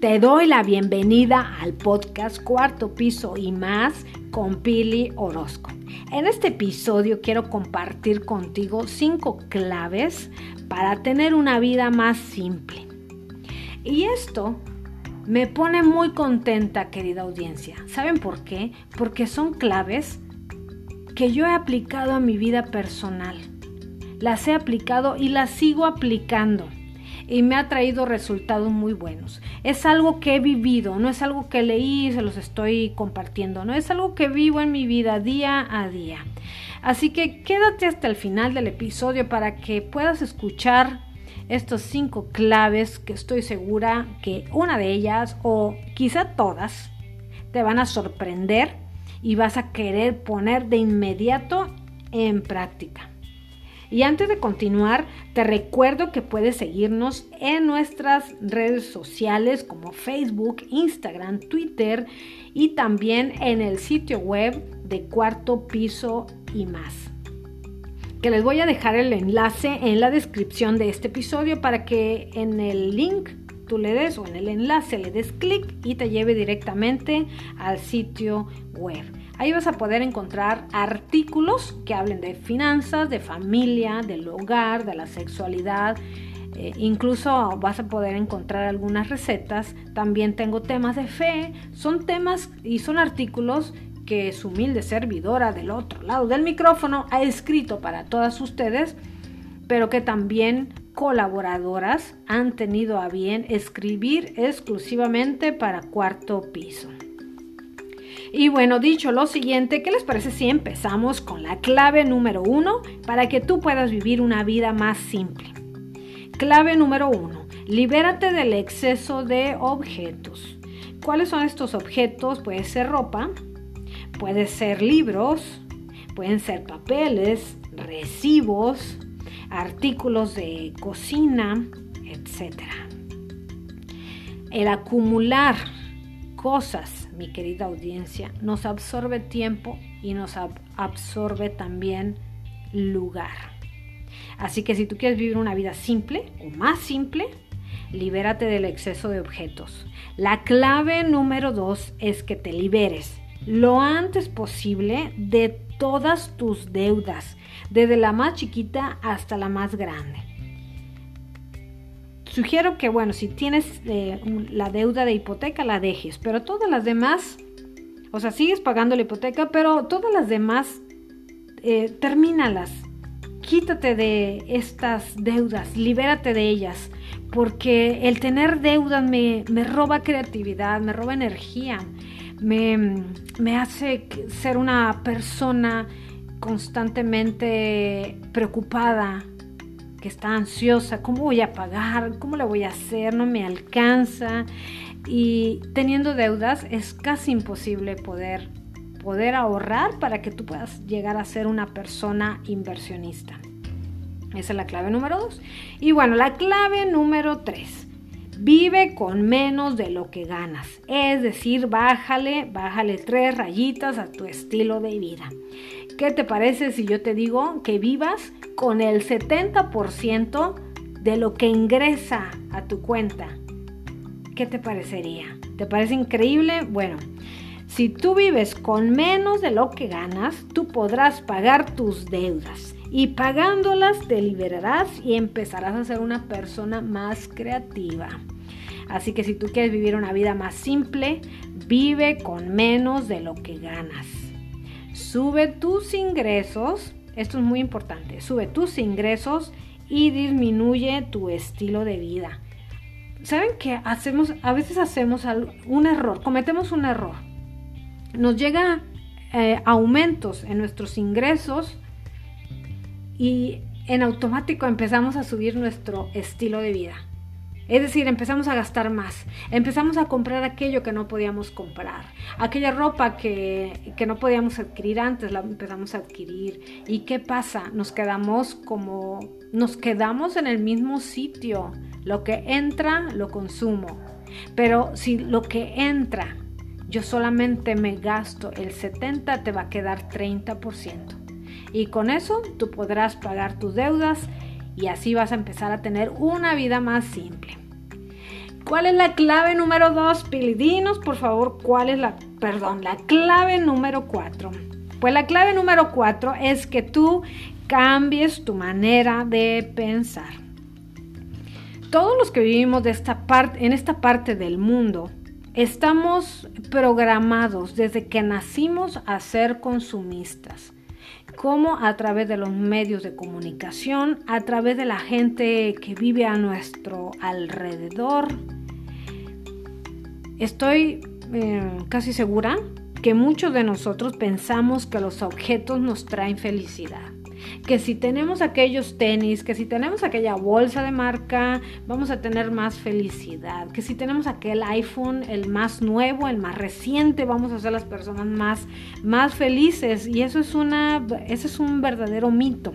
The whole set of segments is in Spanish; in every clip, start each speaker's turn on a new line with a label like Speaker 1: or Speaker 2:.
Speaker 1: Te doy la bienvenida al podcast Cuarto Piso y más con Pili Orozco. En este episodio quiero compartir contigo cinco claves para tener una vida más simple. Y esto me pone muy contenta, querida audiencia. ¿Saben por qué? Porque son claves que yo he aplicado a mi vida personal. Las he aplicado y las sigo aplicando y me ha traído resultados muy buenos. Es algo que he vivido, no es algo que leí y se los estoy compartiendo, no es algo que vivo en mi vida día a día. Así que quédate hasta el final del episodio para que puedas escuchar estos cinco claves que estoy segura que una de ellas o quizá todas te van a sorprender y vas a querer poner de inmediato en práctica. Y antes de continuar, te recuerdo que puedes seguirnos en nuestras redes sociales como Facebook, Instagram, Twitter y también en el sitio web de Cuarto Piso y más. Que les voy a dejar el enlace en la descripción de este episodio para que en el link tú le des o en el enlace le des clic y te lleve directamente al sitio web. Ahí vas a poder encontrar artículos que hablen de finanzas, de familia, del hogar, de la sexualidad. Eh, incluso vas a poder encontrar algunas recetas. También tengo temas de fe. Son temas y son artículos que su humilde servidora del otro lado del micrófono ha escrito para todas ustedes, pero que también colaboradoras han tenido a bien escribir exclusivamente para cuarto piso. Y bueno, dicho lo siguiente, ¿qué les parece si empezamos con la clave número uno para que tú puedas vivir una vida más simple? Clave número uno, libérate del exceso de objetos. ¿Cuáles son estos objetos? Puede ser ropa, puede ser libros, pueden ser papeles, recibos, artículos de cocina, etc. El acumular cosas mi querida audiencia, nos absorbe tiempo y nos absorbe también lugar. Así que si tú quieres vivir una vida simple o más simple, libérate del exceso de objetos. La clave número dos es que te liberes lo antes posible de todas tus deudas, desde la más chiquita hasta la más grande sugiero que, bueno, si tienes eh, la deuda de hipoteca, la dejes, pero todas las demás, o sea, sigues pagando la hipoteca, pero todas las demás, eh, termínalas. Quítate de estas deudas, libérate de ellas, porque el tener deudas me, me roba creatividad, me roba energía, me, me hace ser una persona constantemente preocupada, que está ansiosa, ¿cómo voy a pagar? ¿Cómo lo voy a hacer? No me alcanza. Y teniendo deudas es casi imposible poder, poder ahorrar para que tú puedas llegar a ser una persona inversionista. Esa es la clave número dos. Y bueno, la clave número tres. Vive con menos de lo que ganas. Es decir, bájale, bájale tres rayitas a tu estilo de vida. ¿Qué te parece si yo te digo que vivas con el 70% de lo que ingresa a tu cuenta? ¿Qué te parecería? ¿Te parece increíble? Bueno, si tú vives con menos de lo que ganas, tú podrás pagar tus deudas y pagándolas te liberarás y empezarás a ser una persona más creativa. Así que si tú quieres vivir una vida más simple, vive con menos de lo que ganas. Sube tus ingresos, esto es muy importante, sube tus ingresos y disminuye tu estilo de vida. ¿Saben qué hacemos? A veces hacemos un error, cometemos un error. Nos llega eh, aumentos en nuestros ingresos y en automático empezamos a subir nuestro estilo de vida. Es decir, empezamos a gastar más, empezamos a comprar aquello que no podíamos comprar, aquella ropa que, no podíamos adquirir antes, la empezamos a adquirir. ¿Y qué pasa? Nos quedamos como, nos quedamos en el mismo sitio. Lo que entra, lo consumo. Pero si lo que entra, yo solamente me gasto el 70, te va a quedar 30%. Y con eso tú podrás pagar tus deudas y así vas a empezar a tener una vida más simple. ¿Cuál es la clave número dos? Pilidinos, por favor, ¿cuál es la, perdón, la clave número cuatro? Pues la clave número cuatro es que tú cambies tu manera de pensar. Todos los que vivimos de esta parte, en esta parte del mundo, estamos programados desde que nacimos a ser consumistas como a través de los medios de comunicación, a través de la gente que vive a nuestro alrededor. Estoy eh, casi segura que muchos de nosotros pensamos que los objetos nos traen felicidad que si tenemos aquellos tenis, que si tenemos aquella bolsa de marca, vamos a tener más felicidad, que si tenemos aquel iPhone, el más nuevo, el más reciente, vamos a ser las personas más, más felices. Y eso es, una, eso es un verdadero mito.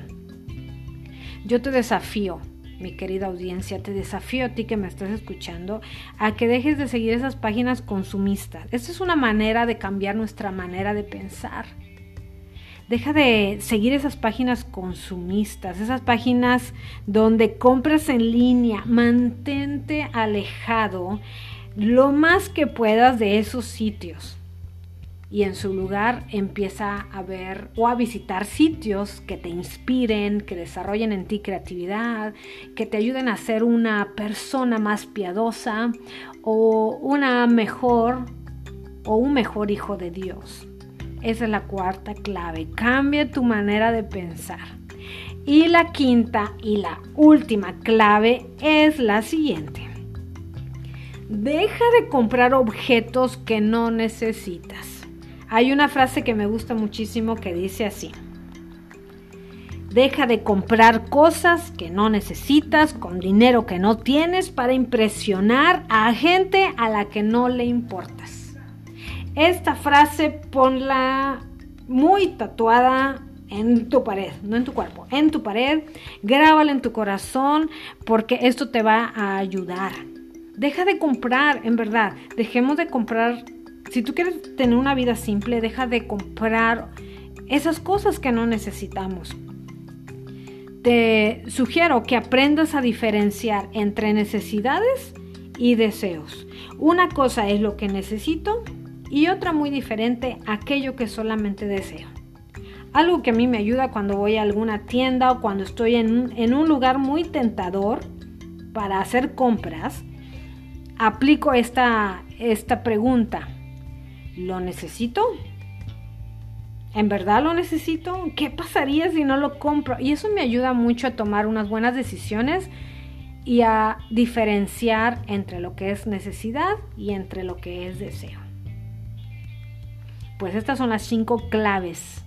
Speaker 1: Yo te desafío mi querida audiencia, te desafío a ti que me estás escuchando a que dejes de seguir esas páginas consumistas. Esta es una manera de cambiar nuestra manera de pensar. Deja de seguir esas páginas consumistas, esas páginas donde compras en línea. Mantente alejado lo más que puedas de esos sitios. Y en su lugar empieza a ver o a visitar sitios que te inspiren, que desarrollen en ti creatividad, que te ayuden a ser una persona más piadosa o una mejor o un mejor hijo de Dios. Esa es la cuarta clave. Cambia tu manera de pensar. Y la quinta y la última clave es la siguiente. Deja de comprar objetos que no necesitas. Hay una frase que me gusta muchísimo que dice así. Deja de comprar cosas que no necesitas con dinero que no tienes para impresionar a gente a la que no le importas. Esta frase ponla muy tatuada en tu pared, no en tu cuerpo, en tu pared, grábala en tu corazón porque esto te va a ayudar. Deja de comprar, en verdad, dejemos de comprar, si tú quieres tener una vida simple, deja de comprar esas cosas que no necesitamos. Te sugiero que aprendas a diferenciar entre necesidades y deseos. Una cosa es lo que necesito y otra muy diferente, aquello que solamente deseo. Algo que a mí me ayuda cuando voy a alguna tienda o cuando estoy en, un lugar muy tentador para hacer compras, aplico esta, esta pregunta. ¿Lo necesito? ¿En verdad lo necesito? ¿Qué pasaría si no lo compro? Y eso me ayuda mucho a tomar unas buenas decisiones y a diferenciar entre lo que es necesidad y entre lo que es deseo. Pues estas son las cinco claves.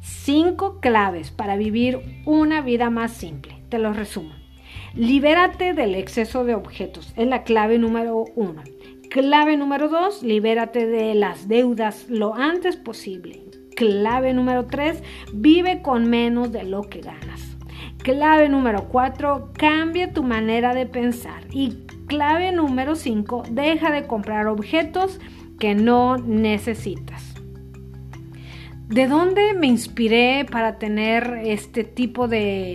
Speaker 1: Cinco claves para vivir una vida más simple. Te lo resumo. Libérate del exceso de objetos. Es la clave número uno. Clave número dos, libérate de las deudas lo antes posible. Clave número tres, vive con menos de lo que ganas. Clave número cuatro, cambia tu manera de pensar. Y clave número cinco, deja de comprar objetos que no necesitas. ¿De dónde me inspiré para tener este tipo de,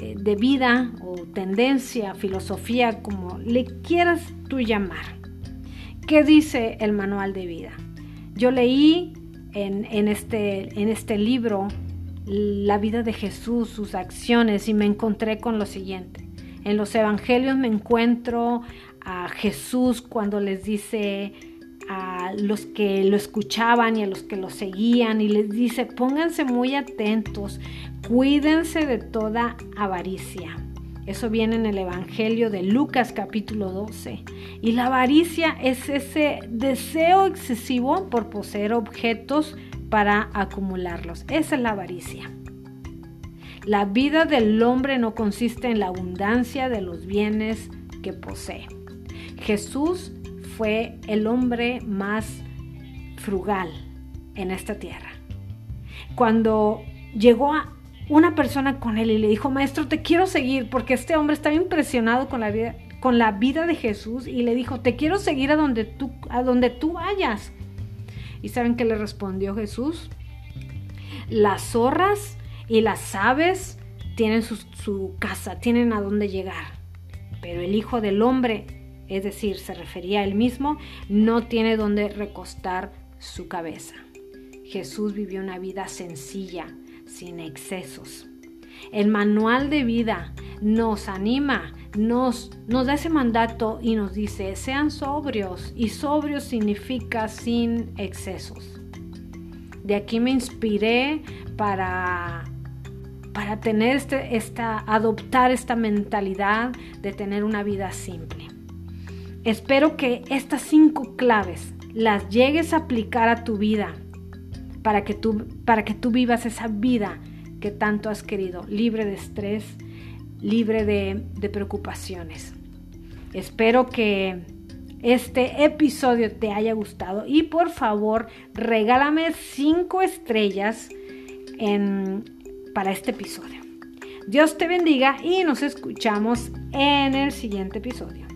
Speaker 1: eh, de vida o tendencia, filosofía, como le quieras tú llamar? ¿Qué dice el manual de vida? Yo leí en, este, en este libro la vida de Jesús, sus acciones, y me encontré con lo siguiente. En los evangelios me encuentro a Jesús cuando les dice, a los que lo escuchaban y a los que lo seguían y les dice, pónganse muy atentos, cuídense de toda avaricia. Eso viene en el Evangelio de Lucas capítulo 12. Y la avaricia es ese deseo excesivo por poseer objetos para acumularlos. Esa es la avaricia. La vida del hombre no consiste en la abundancia de los bienes que posee. Jesús fue el hombre más frugal en esta tierra. Cuando llegó a una persona con él y le dijo, maestro, te quiero seguir, porque este hombre estaba impresionado con la vida, con la vida de Jesús y le dijo, te quiero seguir a donde tú, a donde tú vayas. ¿Y saben qué le respondió Jesús? Las zorras y las aves tienen su, su casa, tienen a dónde llegar, pero el Hijo del Hombre es decir, se refería a él mismo, no tiene donde recostar su cabeza. Jesús vivió una vida sencilla, sin excesos. El manual de vida nos anima, nos, nos da ese mandato y nos dice, sean sobrios. Y sobrios significa sin excesos. De aquí me inspiré para, para tener este, esta, adoptar esta mentalidad de tener una vida simple. Espero que estas cinco claves las llegues a aplicar a tu vida para que tú, para que tú vivas esa vida que tanto has querido, libre de estrés, libre de, preocupaciones. Espero que este episodio te haya gustado y por favor regálame cinco estrellas en, para este episodio. Dios te bendiga y nos escuchamos en el siguiente episodio.